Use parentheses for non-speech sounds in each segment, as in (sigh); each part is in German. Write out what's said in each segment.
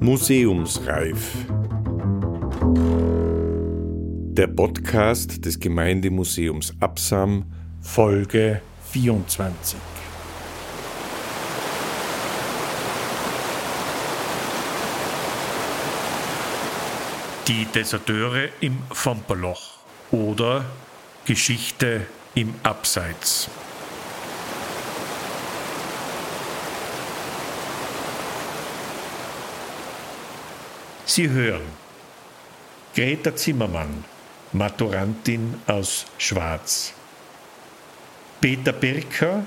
Museumsreif. Der Podcast des Gemeindemuseums Absam, Folge 24. Die Deserteure im Fomperloch oder Geschichte im Abseits. Sie hören Greta Zimmermann, Maturantin aus Schwarz. Peter Birker,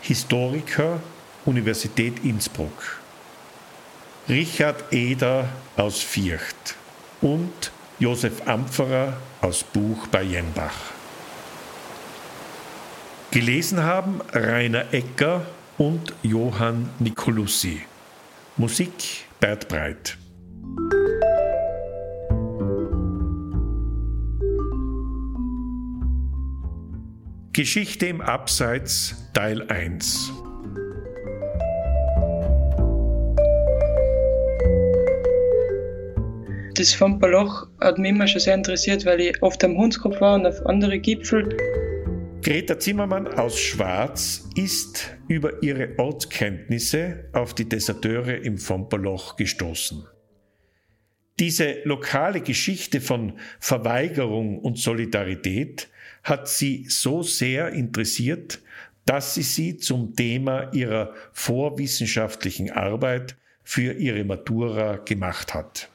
Historiker, Universität Innsbruck. Richard Eder aus Viercht und Josef Ampferer aus Buch bei Jenbach. Gelesen haben Rainer Ecker und Johann Nicolussi. Musik Bert Breit. Geschichte im Abseits Teil 1 Das Fompaloch hat mich immer schon sehr interessiert, weil ich oft am Hundskopf war und auf andere Gipfel. Greta Zimmermann aus Schwarz ist über ihre Ortskenntnisse auf die Deserteure im Fompaloch gestoßen. Diese lokale Geschichte von Verweigerung und Solidarität hat sie so sehr interessiert, dass sie sie zum Thema ihrer vorwissenschaftlichen Arbeit für ihre Matura gemacht hat.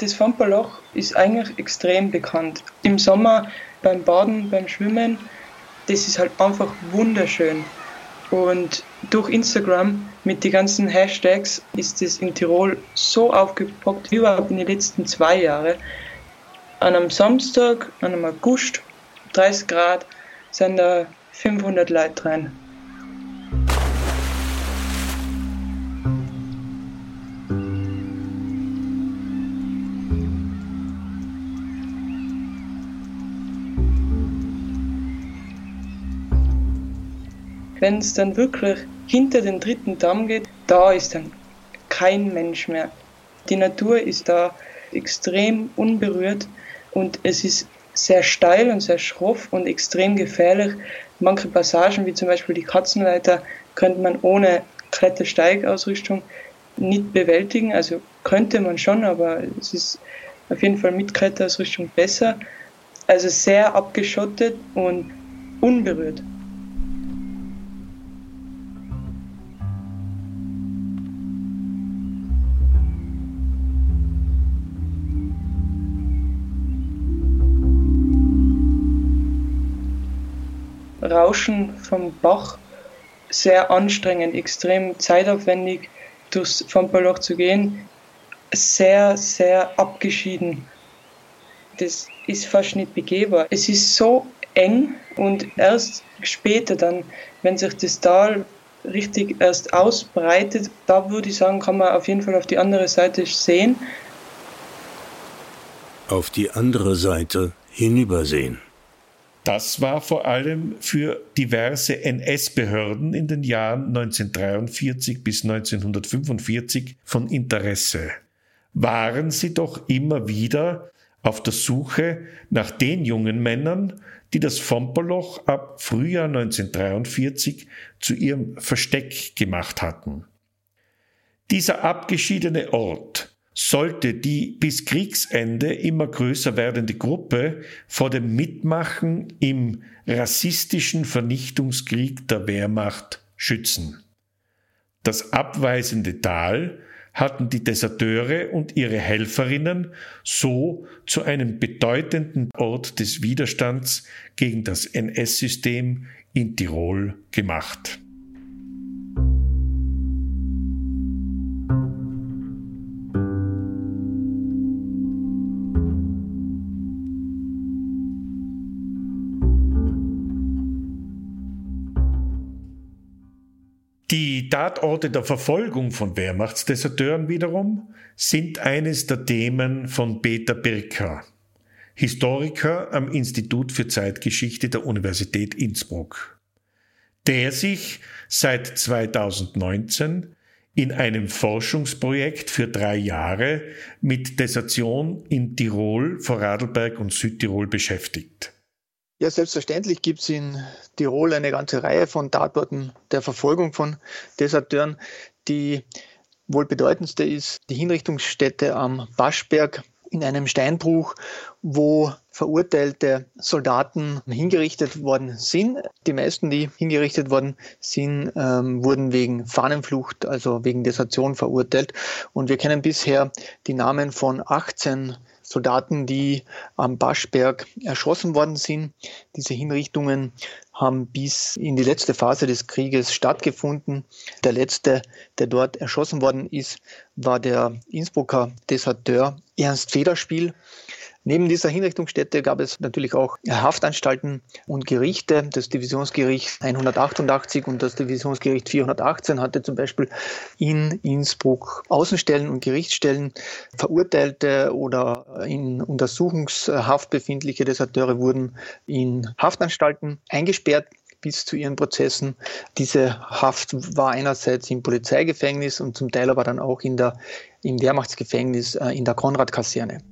Das Fompaloch ist eigentlich extrem bekannt. Im Sommer beim Baden, beim Schwimmen, das ist halt einfach wunderschön. Und durch Instagram mit den ganzen Hashtags ist es in Tirol so aufgepoppt, wie überhaupt in den letzten zwei Jahren. An einem Samstag, an einem August, 30 Grad, sind da 500 Leute drin. Wenn es dann wirklich hinter den dritten Damm geht, da ist dann kein Mensch mehr. Die Natur ist da extrem unberührt und es ist sehr steil und sehr schroff und extrem gefährlich. Manche Passagen, wie zum Beispiel die Katzenleiter, könnte man ohne Klettersteigausrüstung nicht bewältigen. Also könnte man schon, aber es ist auf jeden Fall mit Kletterausrüstung besser. Also sehr abgeschottet und unberührt. Rauschen vom Bach sehr anstrengend, extrem zeitaufwendig durchs Fompaloch zu gehen, sehr, sehr abgeschieden. Das ist fast nicht begehbar. Es ist so eng und erst später dann, wenn sich das Tal richtig erst ausbreitet, da würde ich sagen, kann man auf jeden Fall auf die andere Seite sehen. Auf die andere Seite hinübersehen. Das war vor allem für diverse NS-Behörden in den Jahren 1943 bis 1945 von Interesse. Waren sie doch immer wieder auf der Suche nach den jungen Männern, die das Fomperloch ab Frühjahr 1943 zu ihrem Versteck gemacht hatten. Dieser abgeschiedene Ort sollte die bis Kriegsende immer größer werdende Gruppe vor dem Mitmachen im rassistischen Vernichtungskrieg der Wehrmacht schützen. Das abweisende Tal hatten die Deserteure und ihre Helferinnen so zu einem bedeutenden Ort des Widerstands gegen das NS-System in Tirol gemacht. Die Tatorte der Verfolgung von Wehrmachtsdeserteuren wiederum sind eines der Themen von Peter Birka, Historiker am Institut für Zeitgeschichte der Universität Innsbruck, der sich seit 2019 in einem Forschungsprojekt für drei Jahre mit Desertion in Tirol, Vorarlberg und Südtirol beschäftigt. Ja, selbstverständlich gibt es in Tirol eine ganze Reihe von Tatorten der Verfolgung von Deserteuren. Die wohl bedeutendste ist die Hinrichtungsstätte am Baschberg in einem Steinbruch, wo verurteilte Soldaten hingerichtet worden sind. Die meisten, die hingerichtet worden sind, ähm, wurden wegen Fahnenflucht, also wegen Desertion verurteilt. Und wir kennen bisher die Namen von 18 Soldaten, die am Baschberg erschossen worden sind. Diese Hinrichtungen haben bis in die letzte Phase des Krieges stattgefunden. Der letzte, der dort erschossen worden ist, war der Innsbrucker Deserteur Ernst Federspiel. Neben dieser Hinrichtungsstätte gab es natürlich auch Haftanstalten und Gerichte. Das Divisionsgericht 188 und das Divisionsgericht 418 hatte zum Beispiel in Innsbruck Außenstellen und Gerichtsstellen. Verurteilte oder in Untersuchungshaft befindliche Deserteure wurden in Haftanstalten eingesperrt bis zu ihren Prozessen. Diese Haft war einerseits im Polizeigefängnis und zum Teil aber dann auch in der, im Wehrmachtsgefängnis äh, in der Konrad-Kaserne.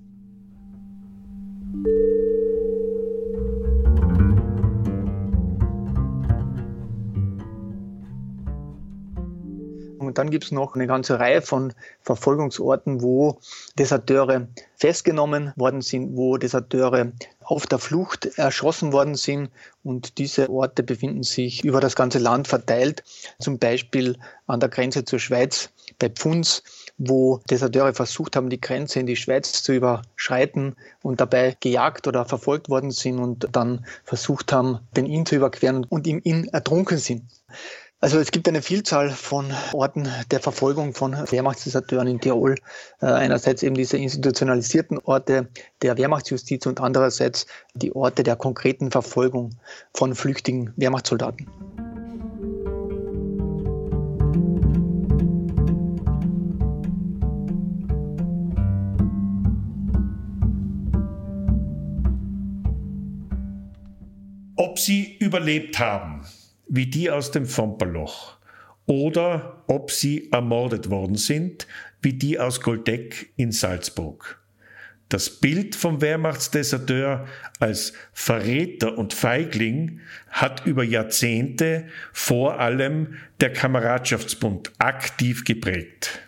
Und dann gibt es noch eine ganze Reihe von Verfolgungsorten, wo Deserteure festgenommen worden sind, wo Deserteure auf der Flucht erschossen worden sind. Und diese Orte befinden sich über das ganze Land verteilt, zum Beispiel an der Grenze zur Schweiz bei Pfunds wo Deserteure versucht haben, die Grenze in die Schweiz zu überschreiten und dabei gejagt oder verfolgt worden sind und dann versucht haben, den Inn zu überqueren und im Inn ertrunken sind. Also es gibt eine Vielzahl von Orten der Verfolgung von Wehrmachtsdeserteuren in Tirol. Äh, einerseits eben diese institutionalisierten Orte der Wehrmachtsjustiz und andererseits die Orte der konkreten Verfolgung von flüchtigen Wehrmachtssoldaten. Überlebt haben, wie die aus dem Fomperloch, oder ob sie ermordet worden sind, wie die aus Goldeck in Salzburg. Das Bild vom Wehrmachtsdeserteur als Verräter und Feigling hat über Jahrzehnte vor allem der Kameradschaftsbund aktiv geprägt.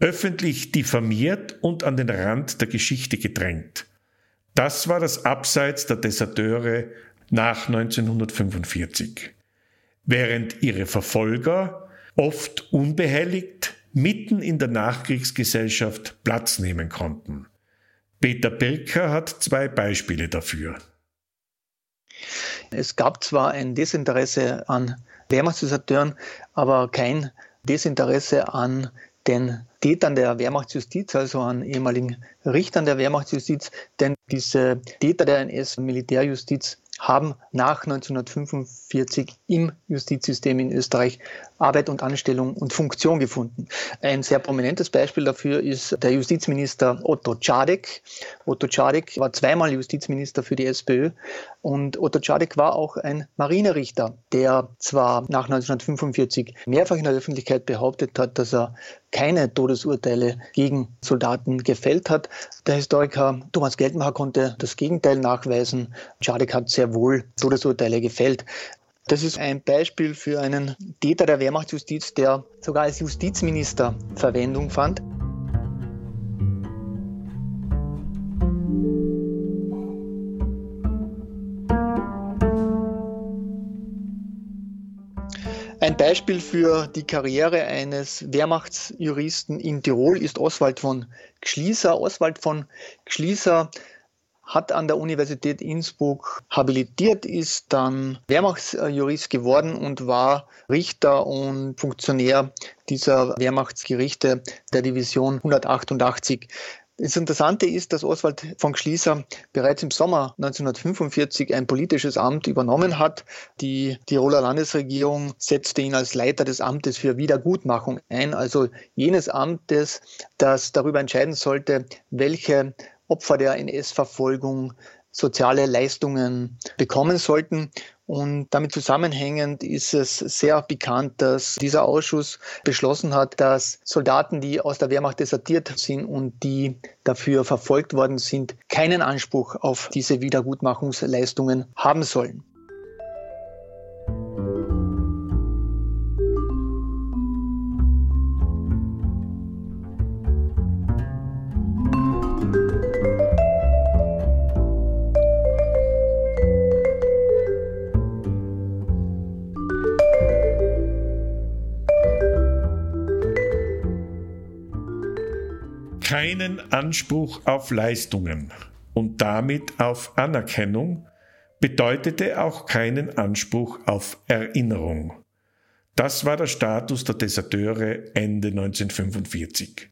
Öffentlich diffamiert und an den Rand der Geschichte gedrängt. Das war das Abseits der Deserteure nach 1945, während ihre Verfolger oft unbehelligt mitten in der Nachkriegsgesellschaft Platz nehmen konnten. Peter Birker hat zwei Beispiele dafür. Es gab zwar ein Desinteresse an Wehrmachtsdeserteuren, aber kein Desinteresse an den Tätern der Wehrmachtsjustiz, also an ehemaligen Richtern der Wehrmachtsjustiz, denn diese Täter der NS-Militärjustiz haben nach 1945 im Justizsystem in Österreich Arbeit und Anstellung und Funktion gefunden. Ein sehr prominentes Beispiel dafür ist der Justizminister Otto Czadek. Otto Czadek war zweimal Justizminister für die SPÖ und Otto Czadek war auch ein Marinerichter, der zwar nach 1945 mehrfach in der Öffentlichkeit behauptet hat, dass er keine Todesurteile gegen Soldaten gefällt hat. Der Historiker Thomas Geldmacher konnte das Gegenteil nachweisen. Czadek hat sehr wohl Todesurteile gefällt. Das ist ein Beispiel für einen Täter der Wehrmachtsjustiz, der sogar als Justizminister Verwendung fand. Ein Beispiel für die Karriere eines Wehrmachtsjuristen in Tirol ist Oswald von Gschließer. Oswald von Gschließer hat an der Universität Innsbruck habilitiert, ist dann Wehrmachtsjurist geworden und war Richter und Funktionär dieser Wehrmachtsgerichte der Division 188. Das Interessante ist, dass Oswald von Schließer bereits im Sommer 1945 ein politisches Amt übernommen hat. Die Tiroler Landesregierung setzte ihn als Leiter des Amtes für Wiedergutmachung ein, also jenes Amtes, das darüber entscheiden sollte, welche Opfer der NS-Verfolgung soziale Leistungen bekommen sollten. Und damit zusammenhängend ist es sehr bekannt, dass dieser Ausschuss beschlossen hat, dass Soldaten, die aus der Wehrmacht desertiert sind und die dafür verfolgt worden sind, keinen Anspruch auf diese Wiedergutmachungsleistungen haben sollen. Keinen Anspruch auf Leistungen und damit auf Anerkennung, bedeutete auch keinen Anspruch auf Erinnerung. Das war der Status der Deserteure Ende 1945.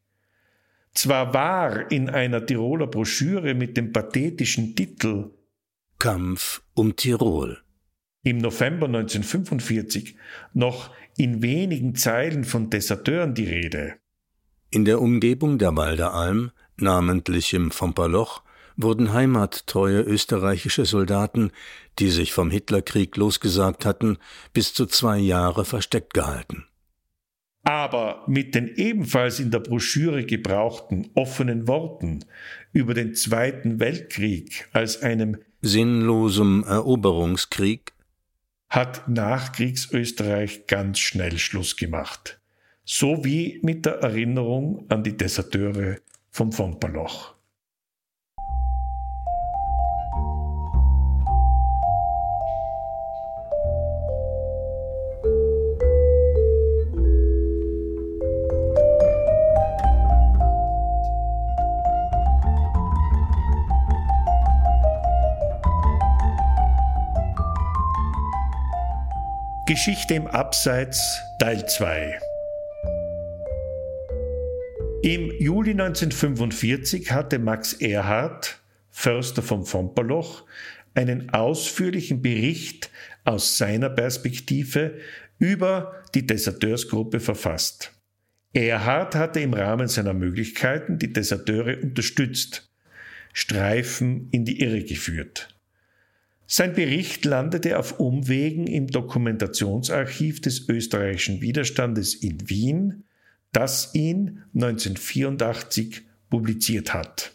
Zwar war in einer Tiroler Broschüre mit dem pathetischen Titel Kampf um Tirol im November 1945 noch in wenigen Zeilen von Deserteuren die Rede. In der Umgebung der Walderalm, namentlich im Vomperloch, wurden heimattreue österreichische Soldaten, die sich vom Hitlerkrieg losgesagt hatten, bis zu zwei Jahre versteckt gehalten. Aber mit den ebenfalls in der Broschüre gebrauchten offenen Worten über den Zweiten Weltkrieg als einem sinnlosem Eroberungskrieg hat Nachkriegsösterreich ganz schnell Schluss gemacht sowie mit der Erinnerung an die Deserteure vom Fomperloch. Geschichte im Abseits Teil 2 im Juli 1945 hatte Max Erhard, Förster vom Fomperloch, einen ausführlichen Bericht aus seiner Perspektive über die Deserteursgruppe verfasst. Erhard hatte im Rahmen seiner Möglichkeiten die Deserteure unterstützt, Streifen in die Irre geführt. Sein Bericht landete auf Umwegen im Dokumentationsarchiv des österreichischen Widerstandes in Wien das ihn 1984 publiziert hat.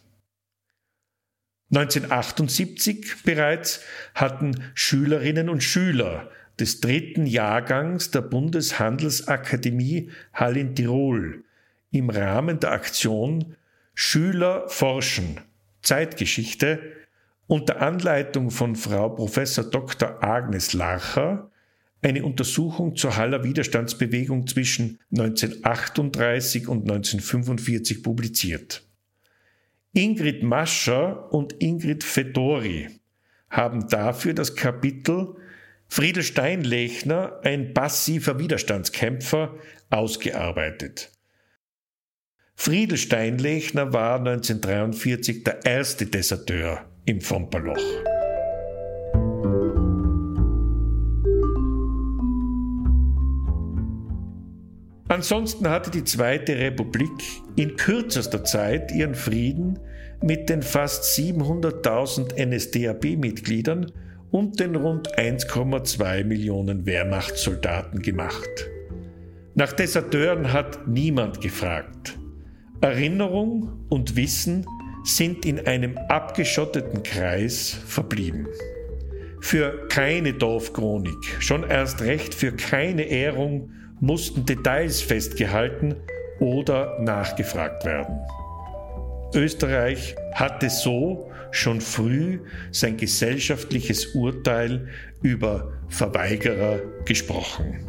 1978 bereits hatten Schülerinnen und Schüler des dritten Jahrgangs der Bundeshandelsakademie Hallin Tirol im Rahmen der Aktion Schüler forschen Zeitgeschichte unter Anleitung von Frau Prof. Dr. Agnes Larcher eine Untersuchung zur Haller Widerstandsbewegung zwischen 1938 und 1945 publiziert. Ingrid Mascher und Ingrid Fedori haben dafür das Kapitel Friedel Steinlechner, ein passiver Widerstandskämpfer, ausgearbeitet. Friedel Steinlechner war 1943 der erste Deserteur im Fomperloch. Ansonsten hatte die Zweite Republik in kürzester Zeit ihren Frieden mit den fast 700.000 NSDAP-Mitgliedern und den rund 1,2 Millionen Wehrmachtssoldaten gemacht. Nach Deserteuren hat niemand gefragt. Erinnerung und Wissen sind in einem abgeschotteten Kreis verblieben. Für keine Dorfchronik, schon erst recht für keine Ehrung mussten Details festgehalten oder nachgefragt werden. Österreich hatte so schon früh sein gesellschaftliches Urteil über Verweigerer gesprochen.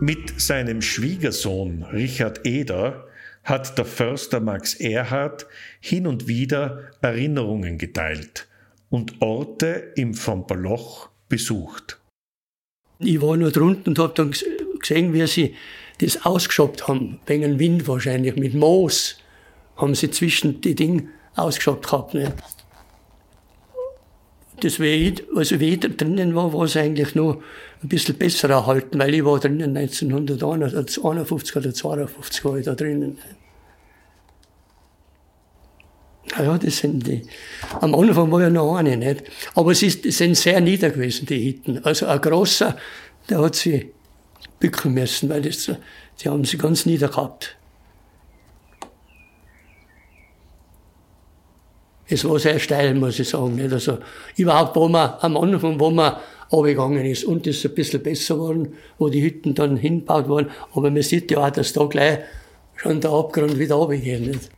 Mit seinem Schwiegersohn Richard Eder hat der Förster Max Erhard hin und wieder Erinnerungen geteilt und Orte im Fompaloch besucht. Ich war nur drunten und habe dann gesehen, wie sie das ausgeschobt haben, wegen Wind wahrscheinlich, mit Moos haben sie zwischen die Dinge ausgeschobt gehabt. Nicht? Das wäre also ich drinnen war, war es eigentlich noch ein bisschen besser erhalten, weil ich war drinnen 1951 oder 52 war ich da drinnen. Ja, das sind die. Am Anfang war ja noch eine, nicht? Aber es, ist, sind sehr nieder gewesen, die Hitten. Also ein großer, der hat sie bücken müssen, weil das, die haben sie ganz nieder gehabt. Es war sehr steil, muss ich sagen. Nicht? Also überhaupt, wo man am Anfang, wo man runtergegangen ist und es ein bisschen besser geworden, wo die Hütten dann hingebaut wurden. Aber man sieht ja auch, dass da gleich schon der Abgrund wieder runtergeht. Nicht?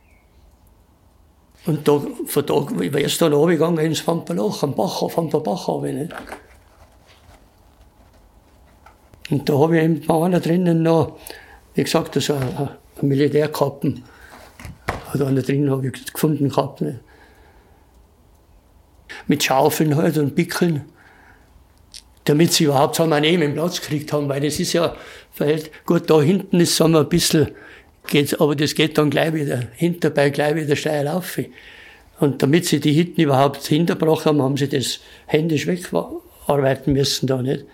Und da, von da wäre es dann runtergegangen ins Vampaloch, am Bach, auf der Bach runter, nicht? Und da habe ich eben bei einer drinnen noch, wie gesagt, das ein, ein Militärkappen. Oder einer drin habe ich gefunden gehabt. Nicht? Mit Schaufeln halt und Pickeln, damit sie überhaupt so einen eben Platz gekriegt haben, weil das ist ja verhält, gut, da hinten ist wir ein bisschen, geht's, aber das geht dann gleich wieder, hinterbei gleich wieder steil auf. Und damit sie die hinten überhaupt hinterbracht haben, haben sie das händisch wegarbeiten müssen da nicht.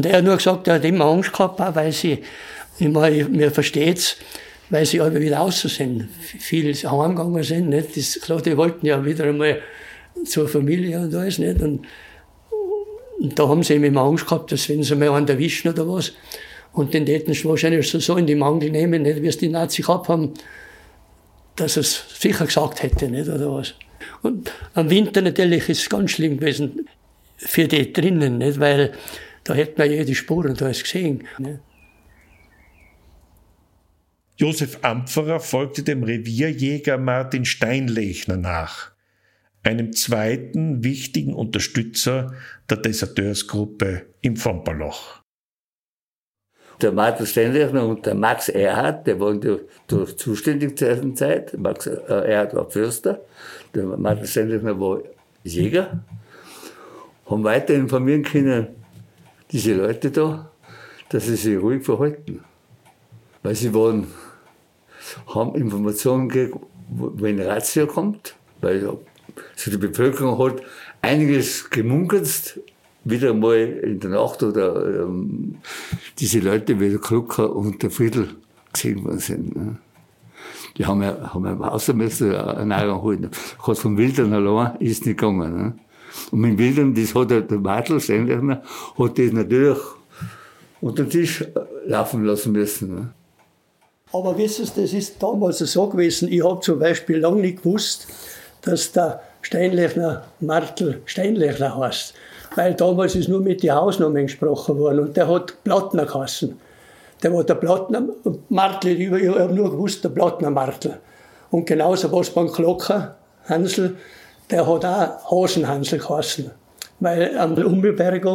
Und er hat nur gesagt, er hat immer Angst gehabt, weil sie, ich meine, mir versteht's, weil sie alle wieder raus sind. Viele heimgegangen sind, nicht? Das, klar, die wollten ja wieder einmal zur Familie und alles, nicht? Und, und da haben sie eben immer Angst gehabt, dass wenn sie mal einen erwischen oder was, und den hätten sie wahrscheinlich so in die Mangel nehmen, nicht, wie es die Nazis gehabt haben, dass es sicher gesagt hätte, nicht, oder was. Und am Winter natürlich ist es ganz schlimm gewesen für die drinnen, nicht, weil da hätten wir jede Spuren da alles gesehen. Nicht. Josef Ampferer folgte dem Revierjäger Martin Steinlechner nach, einem zweiten wichtigen Unterstützer der Deserteursgruppe im Fomperloch. Der Martin Steinlechner und der Max Erhard, der waren durch zuständig zu dieser Zeit. Max äh, Erhard war Fürster, der Martin Steinlechner war Jäger, haben weiter informieren können, diese Leute da, dass sie sich ruhig verhalten. Weil sie waren haben Informationen gekriegt, wenn Razzia kommt, weil so die Bevölkerung hat einiges gemunkelt, wieder mal in der Nacht oder ähm, diese Leute wie der Klucker und der Friedel gesehen worden sind. Ne? Die haben ja, haben ja eine Nahrung holen. Hat vom Wildern allein ist nicht gegangen. Ne? Und mit Wildern, das hat der, Martel, Steinlechner, hat das natürlich unter den Tisch laufen lassen müssen. Ne? Aber wissen Sie, das ist damals so gewesen, ich habe zum Beispiel lange nicht gewusst, dass der Steinlechner Martel Steinlechner heißt. Weil damals ist nur mit den Hausnamen gesprochen worden und der hat Plattner geheißen. Der war der Plattner Martel, ich habe nur gewusst, der Plattner Martel. Und genauso was beim Glocker Hansel, der hat auch Hasenhansel geheißen. Weil am Ummelberg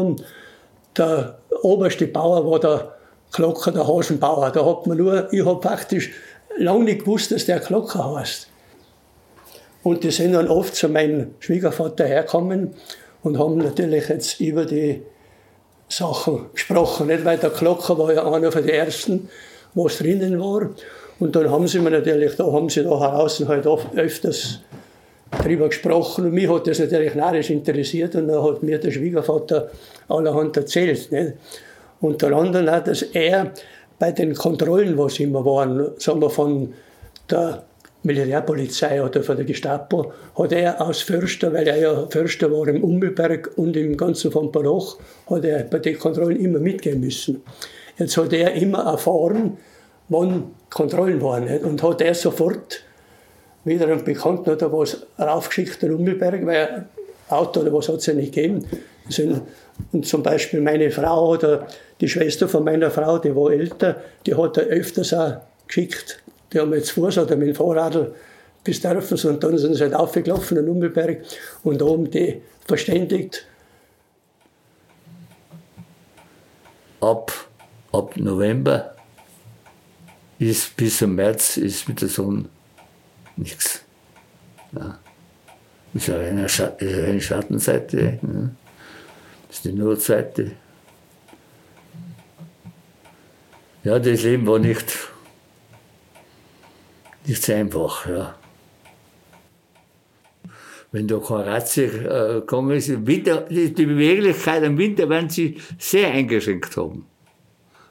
der oberste Bauer war der Glocker, der Hasenbauer. Da hat man nur, ich habe praktisch lange nicht gewusst, dass der Glocker heißt. Und die sind dann oft zu meinem Schwiegervater hergekommen und haben natürlich jetzt über die Sachen gesprochen. Nicht? Weil der Glocker war ja einer von den ersten, was drinnen war. Und dann haben sie mir natürlich, da haben sie da draußen halt öfters darüber gesprochen. Und mich hat das natürlich narrisch interessiert und dann hat mir der Schwiegervater allerhand erzählt. Nicht? Unter anderem auch, dass er bei den Kontrollen, was immer waren, sagen wir von der Militärpolizei oder von der Gestapo, hat er als Förster, weil er ja Förster war im Ummelberg und im ganzen von Baroch, hat er bei den Kontrollen immer mitgehen müssen. Jetzt hat er immer erfahren, wann Kontrollen waren. Und hat er sofort wieder einen Bekannten oder was raufgeschickt, den Ummelberg, weil Auto oder was hat es ja nicht gegeben. Sind, und zum Beispiel meine Frau oder die Schwester von meiner Frau, die war älter, die hat er öfters auch geschickt. Die haben jetzt Fuß oder mit dem Fahrrad bis Dörfers und dann sind sie halt aufgelaufen in Ummelberg und oben die verständigt. Ab, ab November ist bis zum März ist mit der Sonne nichts. Ja. Ist ja eine, Scha eine Schattenseite. Ne? Das ist die Notseite. Ja, das Leben war nicht, nicht so einfach. Ja. Wenn da kein Razzia äh, gekommen ist, Winter, die Beweglichkeit im Winter werden sie sehr eingeschränkt haben.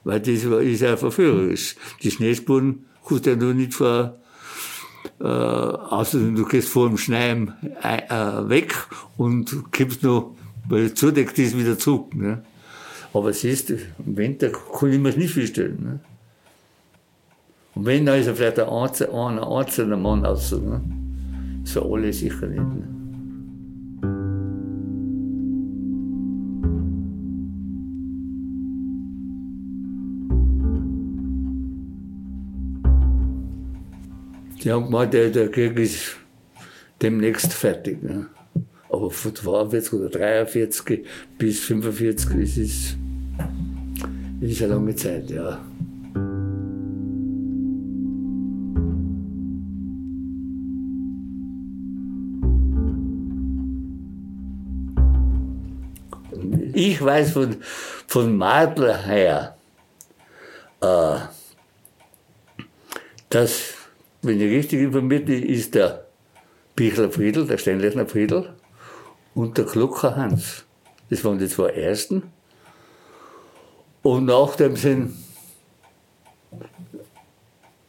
Weil das ist ja verführerisch. Die Schneespuren kannst du ja nur nicht vor, äh, außerdem du gehst vor dem Schneien äh, weg und kippst noch, weil zudeckt ist, wieder zurück. Ne? Aber es ist, im Winter kann ich mir das nicht vorstellen. Ne? Und wenn, dann ist er vielleicht ein einzelner, einzelner Mann aus. Ne? So alle sicher nicht. Ne? Die haben gemeint, der, der Krieg ist demnächst fertig. Ne? Aber von 42 oder 43 bis 45 ist es ist eine lange Zeit, ja. Ich weiß von, von Madler her, äh, dass wenn ich richtig informiert bin, ist der Bichler Friedel, der Steinlechner Friedel und der Klucker Hans. Das waren die zwei ersten. Und nachdem sind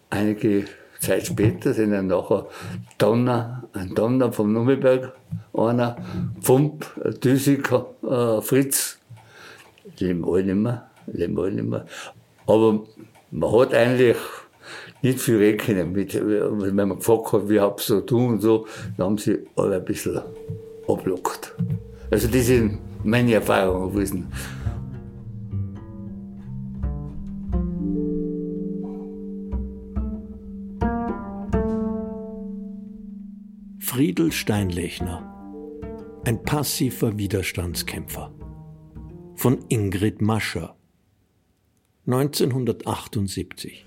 einige Zeit später sind dann nachher Donner, ein Donner vom Nummelberg, einer, Pump, Düsiger, äh, Fritz, leben alle nicht mehr, leben alle nicht mehr. Aber man hat eigentlich nicht viel rechnen mit, wenn man gefragt hat, wie habt ihr so tun und so, dann haben sie alle ein bisschen ablockt. Also das sind meine Erfahrungen gewesen. Friedel Steinlechner, ein passiver Widerstandskämpfer. Von Ingrid Mascher, 1978.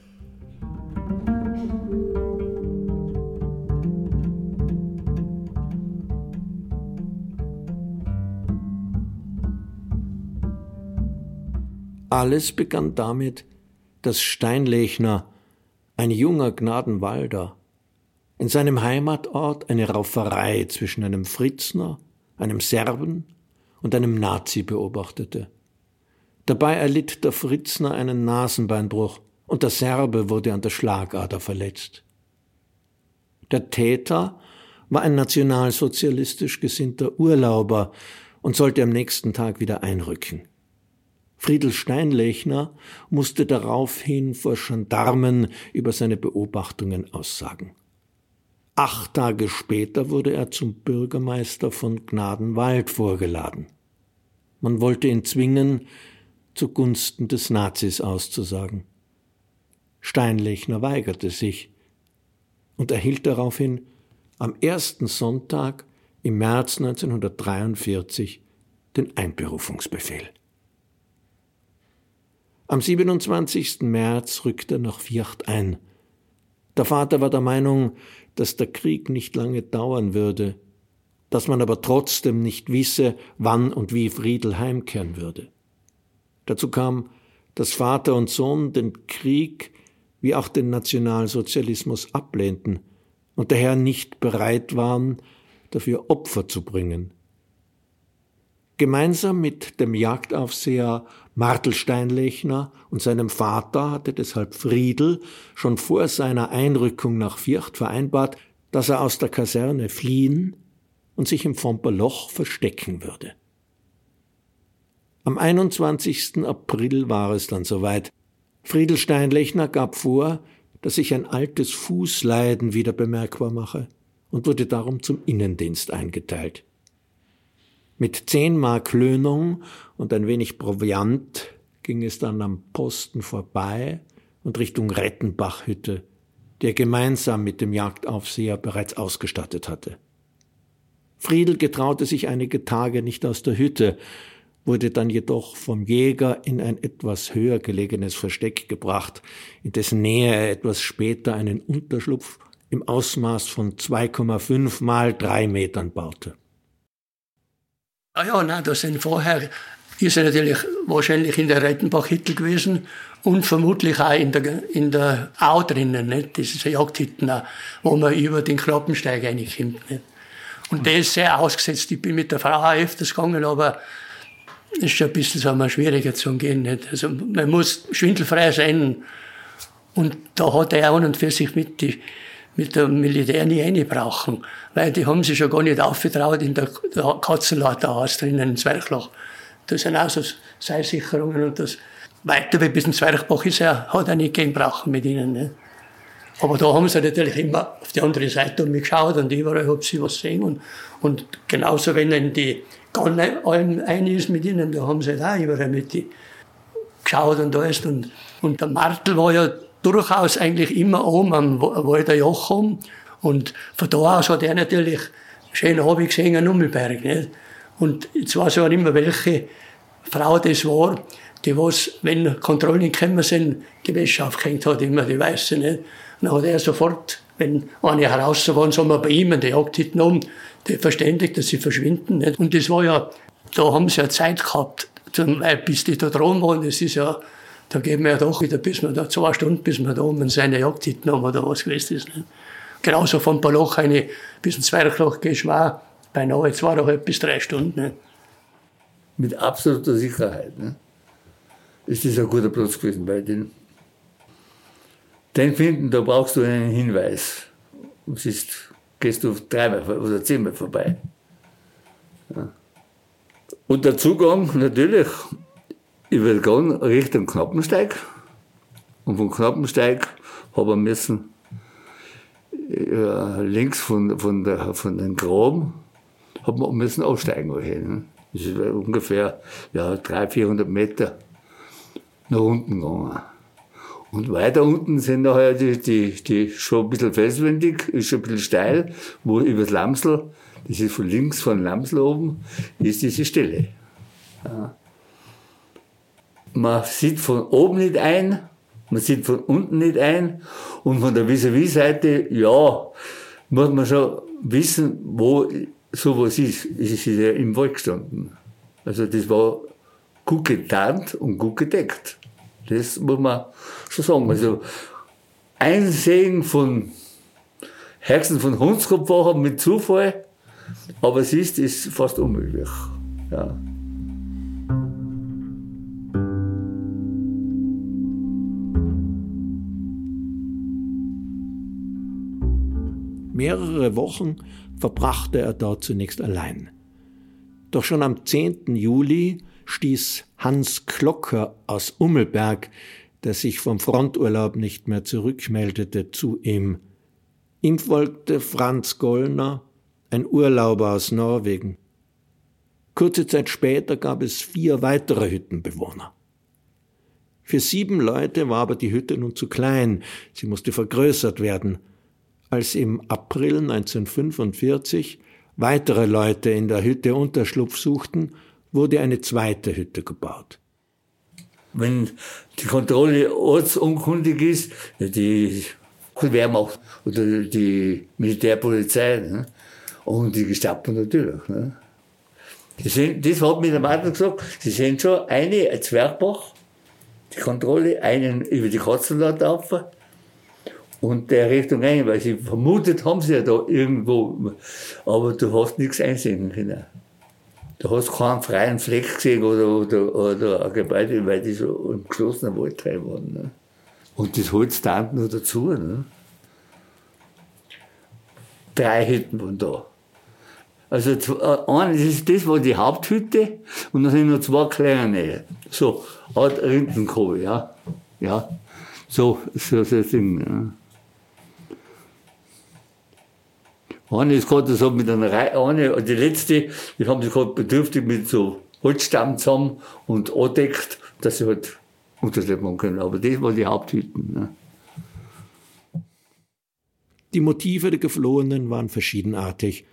Alles begann damit, dass Steinlechner, ein junger Gnadenwalder, in seinem Heimatort eine Rauferei zwischen einem Fritzner, einem Serben und einem Nazi beobachtete. Dabei erlitt der Fritzner einen Nasenbeinbruch und der Serbe wurde an der Schlagader verletzt. Der Täter war ein nationalsozialistisch gesinnter Urlauber und sollte am nächsten Tag wieder einrücken. Friedel Steinlechner musste daraufhin vor Gendarmen über seine Beobachtungen aussagen. Acht Tage später wurde er zum Bürgermeister von Gnadenwald vorgeladen. Man wollte ihn zwingen, zugunsten des Nazis auszusagen. Steinlechner weigerte sich und erhielt daraufhin am ersten Sonntag im März 1943 den Einberufungsbefehl. Am 27. März rückte er nach Viercht ein. Der Vater war der Meinung, dass der Krieg nicht lange dauern würde, dass man aber trotzdem nicht wisse, wann und wie Friedel heimkehren würde. Dazu kam, dass Vater und Sohn den Krieg wie auch den Nationalsozialismus ablehnten und daher nicht bereit waren, dafür Opfer zu bringen. Gemeinsam mit dem Jagdaufseher Martel Steinlechner und seinem Vater hatte deshalb Friedel schon vor seiner Einrückung nach Viercht vereinbart, dass er aus der Kaserne fliehen und sich im Fomperloch verstecken würde. Am 21. April war es dann soweit. Friedel Steinlechner gab vor, dass sich ein altes Fußleiden wieder bemerkbar mache und wurde darum zum Innendienst eingeteilt. Mit zehn Mark Löhnung und ein wenig Proviant ging es dann am Posten vorbei und Richtung Rettenbachhütte, der gemeinsam mit dem Jagdaufseher bereits ausgestattet hatte. Friedel getraute sich einige Tage nicht aus der Hütte, wurde dann jedoch vom Jäger in ein etwas höher gelegenes Versteck gebracht, in dessen Nähe er etwas später einen Unterschlupf im Ausmaß von 2,5 mal 3 Metern baute. Ah ja, nein, da sind vorher, ist er natürlich wahrscheinlich in der Rettenbach-Hütte gewesen und vermutlich auch in der, in der Au drinnen, nicht? Das ist eine Jagdhütte, wo man über den Klappensteig reinkommt, nicht? Und der ist sehr ausgesetzt. Ich bin mit der Frau auch öfters gegangen, aber es ist schon ein bisschen sagen wir, schwieriger zu gehen. Nicht? Also man muss schwindelfrei sein. Und da hat er an und für sich mit, die, mit dem Militär nie einbrauchen. Weil die haben sich schon gar nicht aufgetraut in der, Katzenlaterhaus drinnen, im Zwerchloch. Das sind auch so Seilsicherungen und das weiter bis zum Zwerchbach ist er, hat er nicht gehen brauchen mit ihnen. Nicht? Aber da haben sie natürlich immer auf die andere Seite um mich geschaut und überall ob sie was sehen. Und, und genauso, wenn dann die Gallen eine ist mit ihnen, da haben sie halt auch überall mit die geschaut und alles. Und, und der Martel war ja durchaus eigentlich immer oben am Walder Joch oben. Und von da aus hat er natürlich schön habe ich gesehen, einen Ummelberg, nicht? Und jetzt weiß ich auch immer, welche Frau das war, die was, wenn Kontrollen gekommen sind, die Wäsche aufgehängt hat, immer die Weiße, nicht? Dann hat er sofort, wenn eine heraus waren, sagen wir bei ihm in der Jagdhütte um, die verständigt, dass sie verschwinden. Nicht? Und das war ja, da haben sie ja Zeit gehabt, weil bis die da dran waren, das ist ja, da gehen wir ja doch wieder, bis wir da zwei Stunden, bis wir da um seine Jagdhütten haben oder was gewesen ist. Nicht? Genauso von Paloch eine bis ins Zwerchloch gehst, war beinahe zweieinhalb bis drei Stunden. Nicht? Mit absoluter Sicherheit. Ne? Ist das ein guter Platz gewesen bei denen? den finden, da brauchst du einen Hinweis. Sonst gehst du dreimal oder zehnmal vorbei. Ja. Und der Zugang natürlich über den Gang Richtung Knappensteig. Und vom Knappensteig haben wir müssen ja, links von, von, der, von den Graben haben wir müssen aussteigen. Ne? Das ist ungefähr ja, 300, 400 Meter nach unten gegangen. Und weiter unten sind nachher die, die, die schon ein bisschen felswendig, ist schon ein bisschen steil, wo über das Lamsel, das ist von links von Lamsel oben, ist diese Stelle. Ja. Man sieht von oben nicht ein, man sieht von unten nicht ein und von der Vis-à-vis-Seite, ja, muss man schon wissen, wo sowas ist. Es ist ja im Wald gestanden. Also das war gut getarnt und gut gedeckt. Das muss man schon sagen. Also Einsehen von Hexen von Hundskopf haben mit Zufall, aber es ist, ist fast unmöglich. Ja. Mehrere Wochen verbrachte er dort zunächst allein. Doch schon am 10. Juli stieß Hans Klocker aus Ummelberg, der sich vom Fronturlaub nicht mehr zurückmeldete, zu ihm. Ihm folgte Franz Gollner, ein Urlauber aus Norwegen. Kurze Zeit später gab es vier weitere Hüttenbewohner. Für sieben Leute war aber die Hütte nun zu klein, sie musste vergrößert werden. Als im April 1945 weitere Leute in der Hütte Unterschlupf suchten, wurde eine zweite Hütte gebaut. Wenn die Kontrolle ortsunkundig ist, die Wehrmacht oder die Militärpolizei ne? und die Gestapo natürlich. Ne? Sehen, das hat mir der Martin gesagt, sie sehen schon eine Zwergbach, die Kontrolle, einen über die Katzenlatte und der Richtung ein, weil sie vermutet haben sie ja da irgendwo, aber du hast nichts einsehen können. Du hast keinen freien Fleck gesehen oder, oder, oder ein Gebäude, weil die so im geschlossenen Waldteil waren. Ne? Und das Holz stand nur dazu. Ne? Drei Hütten waren da. Also, äh, eine, das, ist, das war die Haupthütte und dann sind noch zwei kleine. So, Art Rindenkobe, ja. Ja. So, so, so das Ding. Ja. Eine ist gerade so mit einer Reihe, eine, die letzte, die haben sich gerade bedürftig mit so Holzstamm zusammen und andeckt, dass sie halt unterschleppen können. Aber das waren die Haupthütten. Ne? Die Motive der Geflohenen waren verschiedenartig.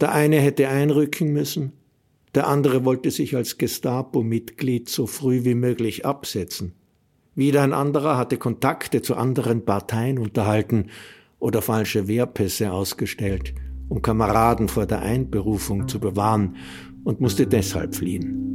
Der eine hätte einrücken müssen, der andere wollte sich als Gestapo-Mitglied so früh wie möglich absetzen. Wieder ein anderer hatte Kontakte zu anderen Parteien unterhalten oder falsche Wehrpässe ausgestellt, um Kameraden vor der Einberufung zu bewahren und musste deshalb fliehen.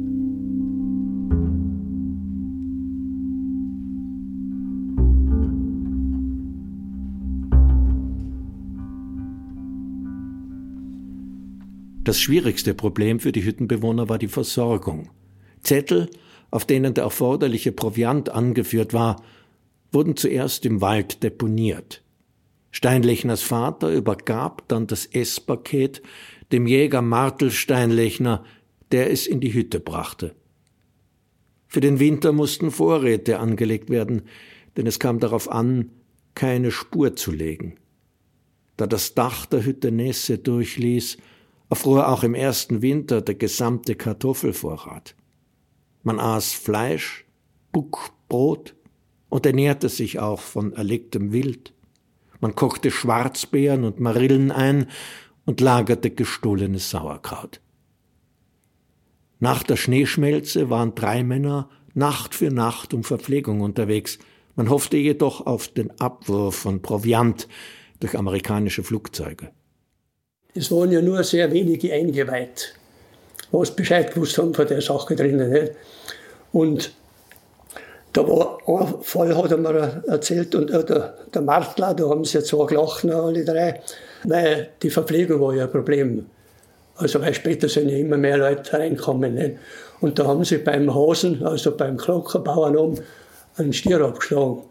Das schwierigste Problem für die Hüttenbewohner war die Versorgung. Zettel, auf denen der erforderliche Proviant angeführt war, wurden zuerst im Wald deponiert. Steinlechners Vater übergab dann das Esspaket dem Jäger Martel Steinlechner, der es in die Hütte brachte. Für den Winter mussten Vorräte angelegt werden, denn es kam darauf an, keine Spur zu legen. Da das Dach der Hütte Nässe durchließ, erfror auch im ersten Winter der gesamte Kartoffelvorrat. Man aß Fleisch, Buck, Brot und ernährte sich auch von erlegtem Wild. Man kochte Schwarzbeeren und Marillen ein und lagerte gestohlenes Sauerkraut. Nach der Schneeschmelze waren drei Männer Nacht für Nacht um Verpflegung unterwegs. Man hoffte jedoch auf den Abwurf von Proviant durch amerikanische Flugzeuge. Es waren ja nur sehr wenige eingeweiht, was Bescheid gewusst haben von der Sache drinnen. Und da war ein Fall, hat er mir erzählt, und äh, der, der Martler, da haben sie ja zwei gelacht, alle drei, weil die Verpflegung war ja ein Problem. Also, weil später sind ja immer mehr Leute reinkommen. Nicht? Und da haben sie beim Hasen, also beim Glockenbauern einen Stier abgeschlagen.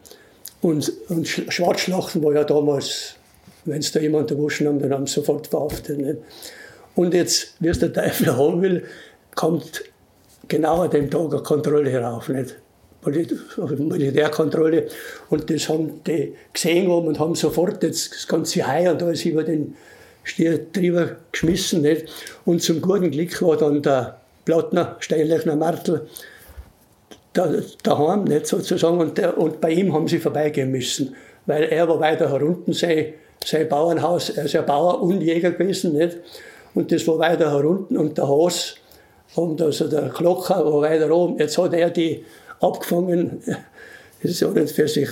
Und, und Schwarzschlachten war ja damals wenn es da jemand erwuschen haben, dann haben sie sofort verhaftet. Nicht? Und jetzt, wie es der Teufel haben will, kommt genau an dem Tag eine Kontrolle herauf. Nicht? Militärkontrolle. Und das haben die gesehen haben und haben sofort das ganze Hai und alles über den Stier drüber geschmissen. Nicht? Und zum guten Glück war dann der Plattner, Steinlechner Martel, da, daheim, nicht sozusagen, und, der, und bei ihm haben sie vorbeigehen müssen, weil er war weiter herunten, sei sein Bauernhaus, er ist ja Bauer und Jäger gewesen, nicht? Und das war weiter herunten und der Haus, und also der Glocker war weiter oben. Jetzt hat er die abgefangen. Das ist ja nicht für sich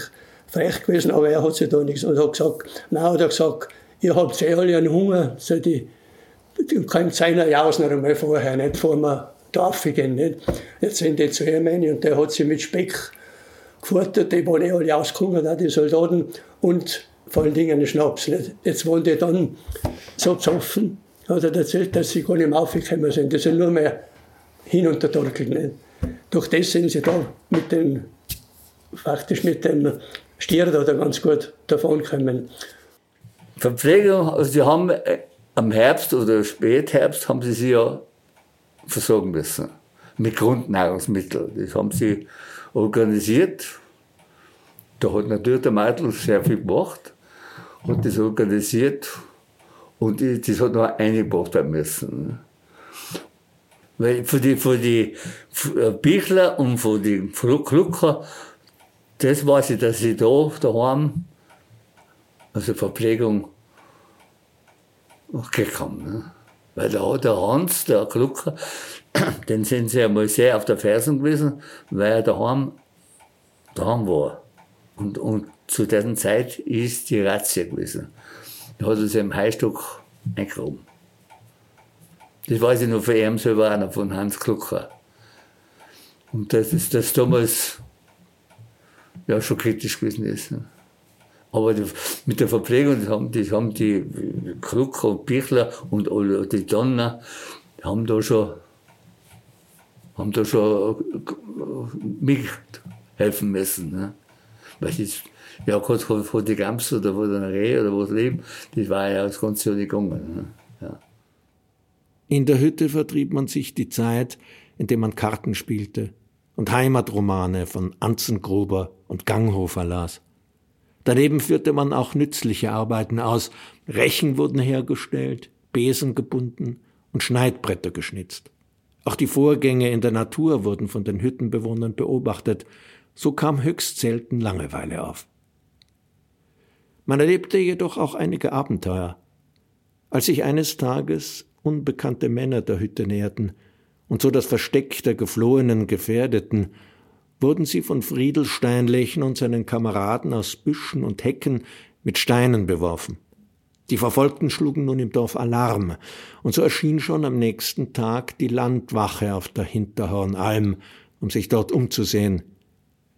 frech gewesen, aber er hat sich da nichts und hat gesagt, nein, hat er gesagt, ihr habt eh alle einen Hunger, so die, die kommt seiner Jausner einmal vorher, nicht vor wir Dorf gehen, nicht? Jetzt sind die zu ihm und der hat sie mit Speck gefuttert, die waren eh alle ausgehungert, die Soldaten, und vor allen Dingen einen Schnaps. Nicht? Jetzt waren die dann so besoffen, hat er erzählt, dass sie gar nicht mehr aufgekommen sind. Die sind nur mehr hin und her Durch das sind sie da mit dem, faktisch mit dem Stier da ganz gut davon gekommen. Verpflegung, also sie haben äh, am Herbst oder Spätherbst haben sie sich ja versorgen müssen mit Grundnahrungsmitteln. Das haben sie organisiert. Da hat natürlich der Meitl sehr viel gemacht hat das organisiert und das hat noch eingebracht werden müssen. Weil für die, für die äh, Bichler und für die Klucker, das weiß ich, dass ich da daheim, also Verpflegung, gekommen. Ne? Weil da der Hans, der Klucker, (coughs) den sind sie einmal sehr auf der Fersen gewesen, weil er daheim, daheim war. Und, und zu dieser Zeit ist die Razzia gewesen. Da hat er sich im Heistock eingehoben. Das weiß ich noch von ihm selber noch, von Hans Klucker. Und das ist das damals ja schon kritisch gewesen ist. Ne? Aber die, mit der Verpflegung, das haben, das haben die Klucker und Bichler und alle, die Donner, haben da schon, haben da schon mithelfen müssen. Ne? Weil das, ja, kurz vor die Gams oder wo der Reh oder wo es leben, das war ja das ganze Jahr nicht gegangen. Ne? In der Hütte vertrieb man sich die Zeit, indem man Karten spielte und Heimatromane von Anzengruber und Ganghofer las. Daneben führte man auch nützliche Arbeiten aus. Rechen wurden hergestellt, Besen gebunden und Schneidbretter geschnitzt. Auch die Vorgänge in der Natur wurden von den Hüttenbewohnern beobachtet. So kam höchst selten Langeweile auf. Man erlebte jedoch auch einige Abenteuer. Als sich eines Tages unbekannte Männer der Hütte näherten und so das Versteck der Geflohenen gefährdeten, wurden sie von Friedel Steinlechen und seinen Kameraden aus Büschen und Hecken mit Steinen beworfen. Die Verfolgten schlugen nun im Dorf Alarm, und so erschien schon am nächsten Tag die Landwache auf der Hinterhornalm, um sich dort umzusehen.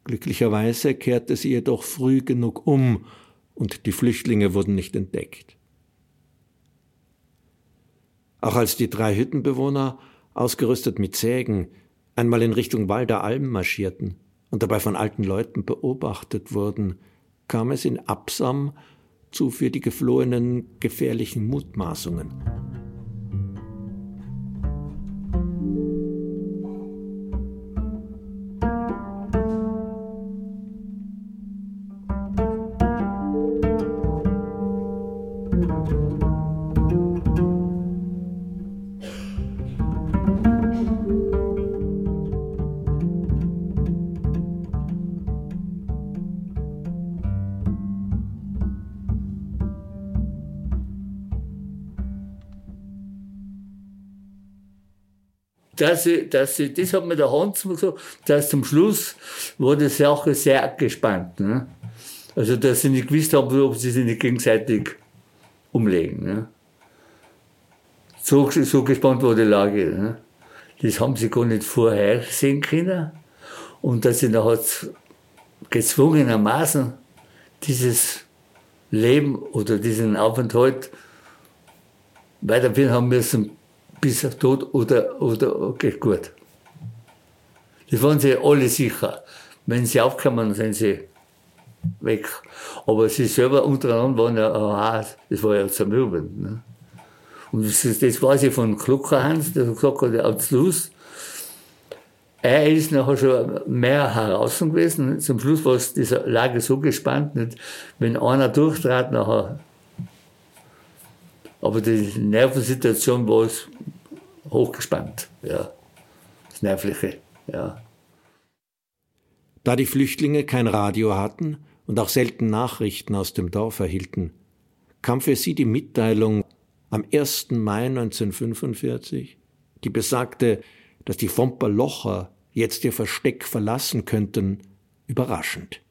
Glücklicherweise kehrte sie jedoch früh genug um, und die Flüchtlinge wurden nicht entdeckt. Auch als die drei Hüttenbewohner, ausgerüstet mit Sägen, einmal in Richtung Walder Alm marschierten und dabei von alten Leuten beobachtet wurden, kam es in Absam zu für die Geflohenen gefährlichen Mutmaßungen. Dass sie, dass sie, das hat mir der Hans gesagt, dass zum Schluss war die Sache sehr gespannt. Ne? Also, dass sie nicht gewusst haben, ob sie sich nicht gegenseitig umlegen. Ne? So, so gespannt war die Lage. Ne? Das haben sie gar nicht vorher sehen können. Und dass sie nachher gezwungenermaßen dieses Leben oder diesen Aufenthalt weiterführen haben müssen, bis auf Tod oder, oder geht gut. Das waren sie alle sicher. Wenn sie aufkommen, sind sie weg. Aber sie selber untereinander waren ja auch, das war ja zermürbend. Ne? Und das, das weiß ich von Klucker Hans, der gesagt hat, am Schluss, er ist nachher schon mehr heraus gewesen. Zum Schluss war es dieser Lage so gespannt, nicht? wenn einer durchtrat, nachher. Aber die Nervensituation war es hochgespannt, ja. Das Nervliche, ja. Da die Flüchtlinge kein Radio hatten und auch selten Nachrichten aus dem Dorf erhielten, kam für sie die Mitteilung am 1. Mai 1945, die besagte, dass die Fomper Locher jetzt ihr Versteck verlassen könnten, überraschend.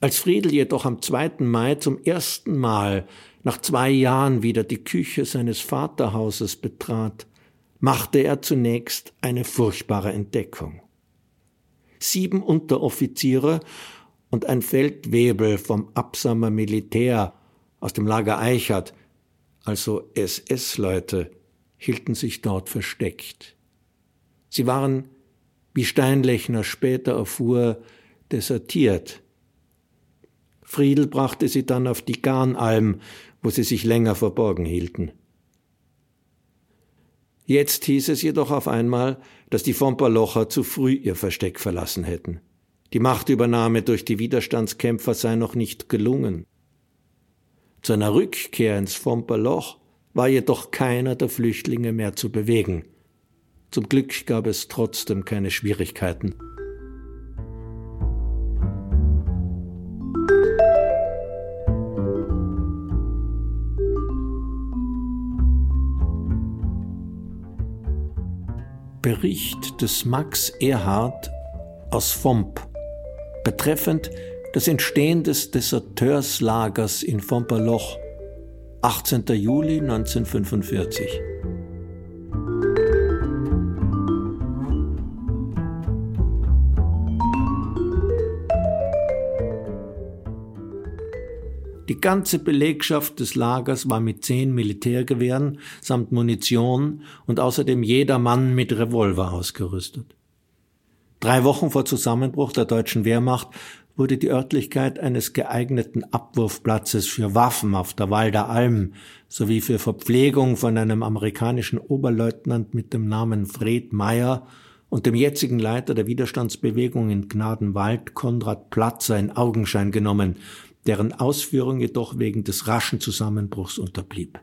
Als Friedel jedoch am 2. Mai zum ersten Mal nach zwei Jahren wieder die Küche seines Vaterhauses betrat, machte er zunächst eine furchtbare Entdeckung. Sieben Unteroffiziere und ein Feldwebel vom Absamer Militär aus dem Lager Eichert, also SS-Leute, hielten sich dort versteckt. Sie waren, wie Steinlechner später erfuhr, desertiert. Friedel brachte sie dann auf die Garnalm, wo sie sich länger verborgen hielten. Jetzt hieß es jedoch auf einmal, dass die Fomperlocher zu früh ihr Versteck verlassen hätten. Die Machtübernahme durch die Widerstandskämpfer sei noch nicht gelungen. Zu einer Rückkehr ins Fomperloch war jedoch keiner der Flüchtlinge mehr zu bewegen. Zum Glück gab es trotzdem keine Schwierigkeiten. Bericht des Max Erhard aus Fomp betreffend das Entstehen des Deserteurslagers in Fomperloch 18. Juli 1945. Die ganze Belegschaft des Lagers war mit zehn Militärgewehren samt Munition und außerdem jeder Mann mit Revolver ausgerüstet. Drei Wochen vor Zusammenbruch der deutschen Wehrmacht wurde die Örtlichkeit eines geeigneten Abwurfplatzes für Waffen auf der Walder Alm sowie für Verpflegung von einem amerikanischen Oberleutnant mit dem Namen Fred Meyer und dem jetzigen Leiter der Widerstandsbewegung in Gnadenwald Konrad Platzer in Augenschein genommen, deren Ausführung jedoch wegen des raschen Zusammenbruchs unterblieb.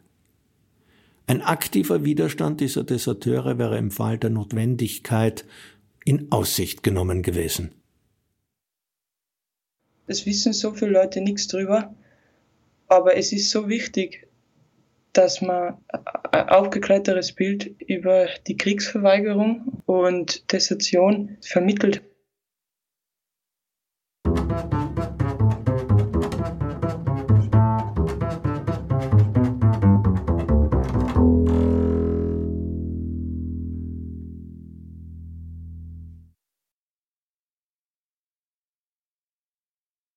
Ein aktiver Widerstand dieser Deserteure wäre im Fall der Notwendigkeit in Aussicht genommen gewesen. Es wissen so viele Leute nichts drüber, aber es ist so wichtig, dass man ein aufgeklärteres Bild über die Kriegsverweigerung und Desertion vermittelt.